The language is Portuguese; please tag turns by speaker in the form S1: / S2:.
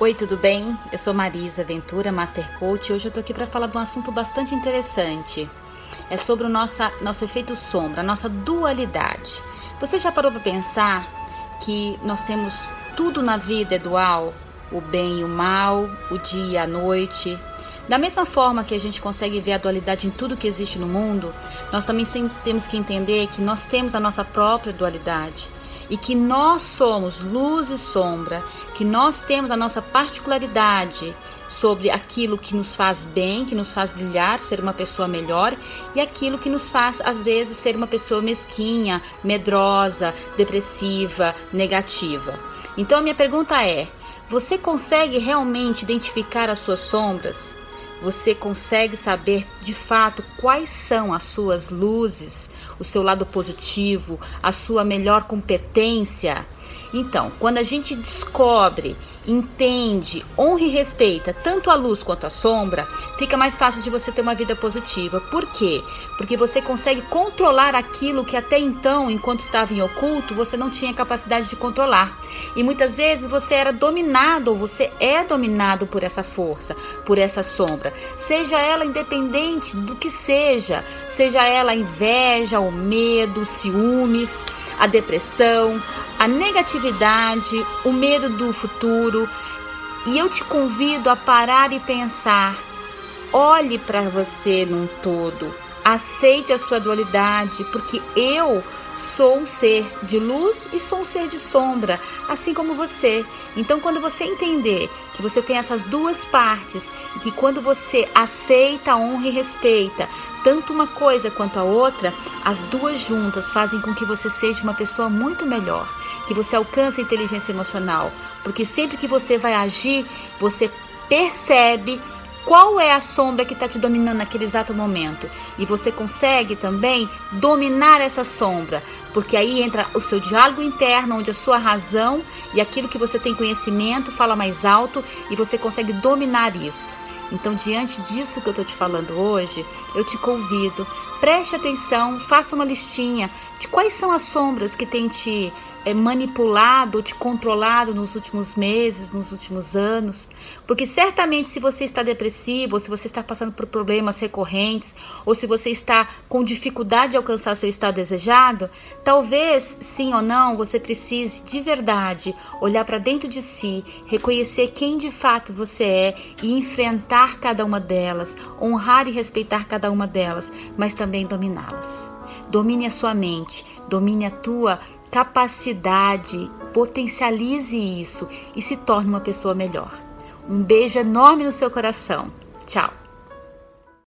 S1: Oi, tudo bem? Eu sou Marisa Ventura, Master Coach, e hoje eu tô aqui para falar de um assunto bastante interessante. É sobre o nosso, nosso efeito sombra, a nossa dualidade. Você já parou para pensar que nós temos tudo na vida é dual? O bem e o mal, o dia e a noite. Da mesma forma que a gente consegue ver a dualidade em tudo que existe no mundo, nós também tem, temos que entender que nós temos a nossa própria dualidade e que nós somos luz e sombra, que nós temos a nossa particularidade sobre aquilo que nos faz bem, que nos faz brilhar, ser uma pessoa melhor e aquilo que nos faz às vezes ser uma pessoa mesquinha, medrosa, depressiva, negativa. Então a minha pergunta é: você consegue realmente identificar as suas sombras? Você consegue saber de fato quais são as suas luzes, o seu lado positivo, a sua melhor competência então, quando a gente descobre, entende, honra e respeita tanto a luz quanto a sombra, fica mais fácil de você ter uma vida positiva. Por quê? Porque você consegue controlar aquilo que até então, enquanto estava em oculto, você não tinha capacidade de controlar. E muitas vezes você era dominado ou você é dominado por essa força, por essa sombra. Seja ela independente do que seja, seja ela a inveja, o medo, ciúmes, a depressão, a negatividade, o medo do futuro. E eu te convido a parar e pensar. Olhe para você num todo. Aceite a sua dualidade, porque eu sou um ser de luz e sou um ser de sombra, assim como você. Então, quando você entender que você tem essas duas partes e que quando você aceita, honra e respeita tanto uma coisa quanto a outra, as duas juntas fazem com que você seja uma pessoa muito melhor, que você alcance a inteligência emocional, porque sempre que você vai agir, você percebe qual é a sombra que está te dominando naquele exato momento. E você consegue também dominar essa sombra, porque aí entra o seu diálogo interno, onde a sua razão e aquilo que você tem conhecimento fala mais alto e você consegue dominar isso. Então, diante disso que eu estou te falando hoje, eu te convido, preste atenção, faça uma listinha de quais são as sombras que têm te é, manipulado, te controlado nos últimos meses, nos últimos anos. Porque certamente, se você está depressivo, ou se você está passando por problemas recorrentes, ou se você está com dificuldade de alcançar seu estado desejado, talvez, sim ou não, você precise de verdade olhar para dentro de si, reconhecer quem de fato você é e enfrentar cada uma delas, honrar e respeitar cada uma delas, mas também dominá-las. Domine a sua mente, domine a tua capacidade, potencialize isso e se torne uma pessoa melhor. Um beijo enorme no seu coração. Tchau!